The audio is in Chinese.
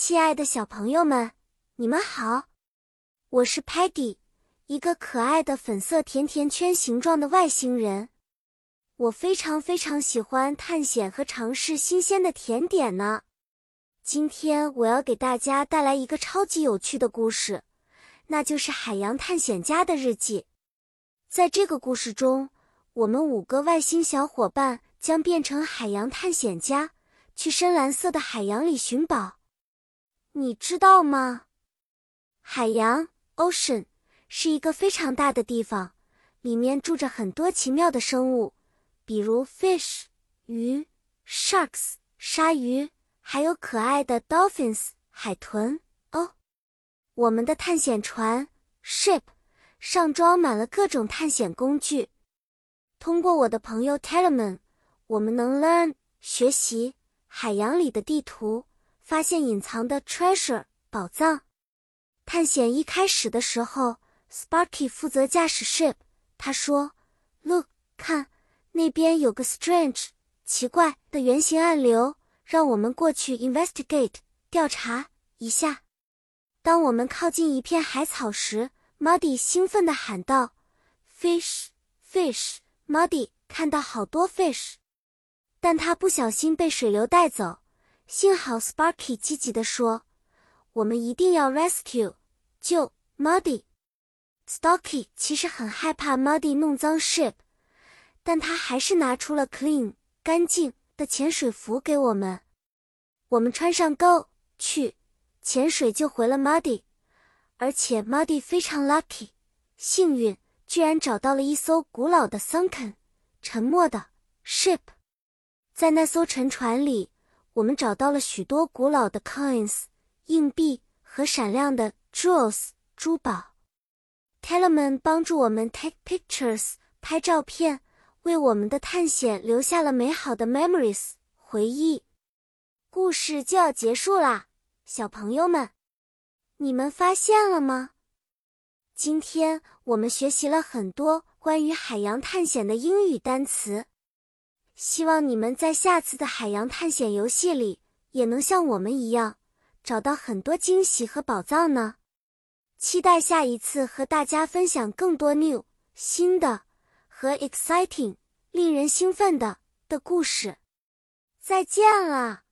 亲爱的小朋友们，你们好！我是 Patty，一个可爱的粉色甜甜圈形状的外星人。我非常非常喜欢探险和尝试新鲜的甜点呢。今天我要给大家带来一个超级有趣的故事，那就是海洋探险家的日记。在这个故事中，我们五个外星小伙伴将变成海洋探险家，去深蓝色的海洋里寻宝。你知道吗？海洋 （ocean） 是一个非常大的地方，里面住着很多奇妙的生物，比如 fish 鱼、sharks 鲨鱼，还有可爱的 dolphins 海豚。哦，我们的探险船 ship 上装满了各种探险工具。通过我的朋友 Telemann，我们能 learn 学习海洋里的地图。发现隐藏的 treasure 宝藏。探险一开始的时候，Sparky 负责驾驶 ship。他说：“Look，看，那边有个 strange 奇怪的圆形暗流，让我们过去 investigate 调查一下。”当我们靠近一片海草时，Muddy 兴奋地喊道：“Fish，fish！”Muddy 看到好多 fish，但他不小心被水流带走。幸好 Sparky 积极地说：“我们一定要 rescue 救 Muddy。” Stocky 其实很害怕 Muddy 弄脏 ship，但他还是拿出了 clean 干净的潜水服给我们。我们穿上 Go 去潜水救回了 Muddy，而且 Muddy 非常 lucky 幸运，居然找到了一艘古老的 sunken 沉没的 ship。在那艘沉船里。我们找到了许多古老的 coins 硬币和闪亮的 jewels 珠宝。Telemann 帮助我们 take pictures 拍照片，为我们的探险留下了美好的 memories 回忆。故事就要结束啦，小朋友们，你们发现了吗？今天我们学习了很多关于海洋探险的英语单词。希望你们在下次的海洋探险游戏里也能像我们一样找到很多惊喜和宝藏呢！期待下一次和大家分享更多 new 新的和 exciting 令人兴奋的的故事。再见了。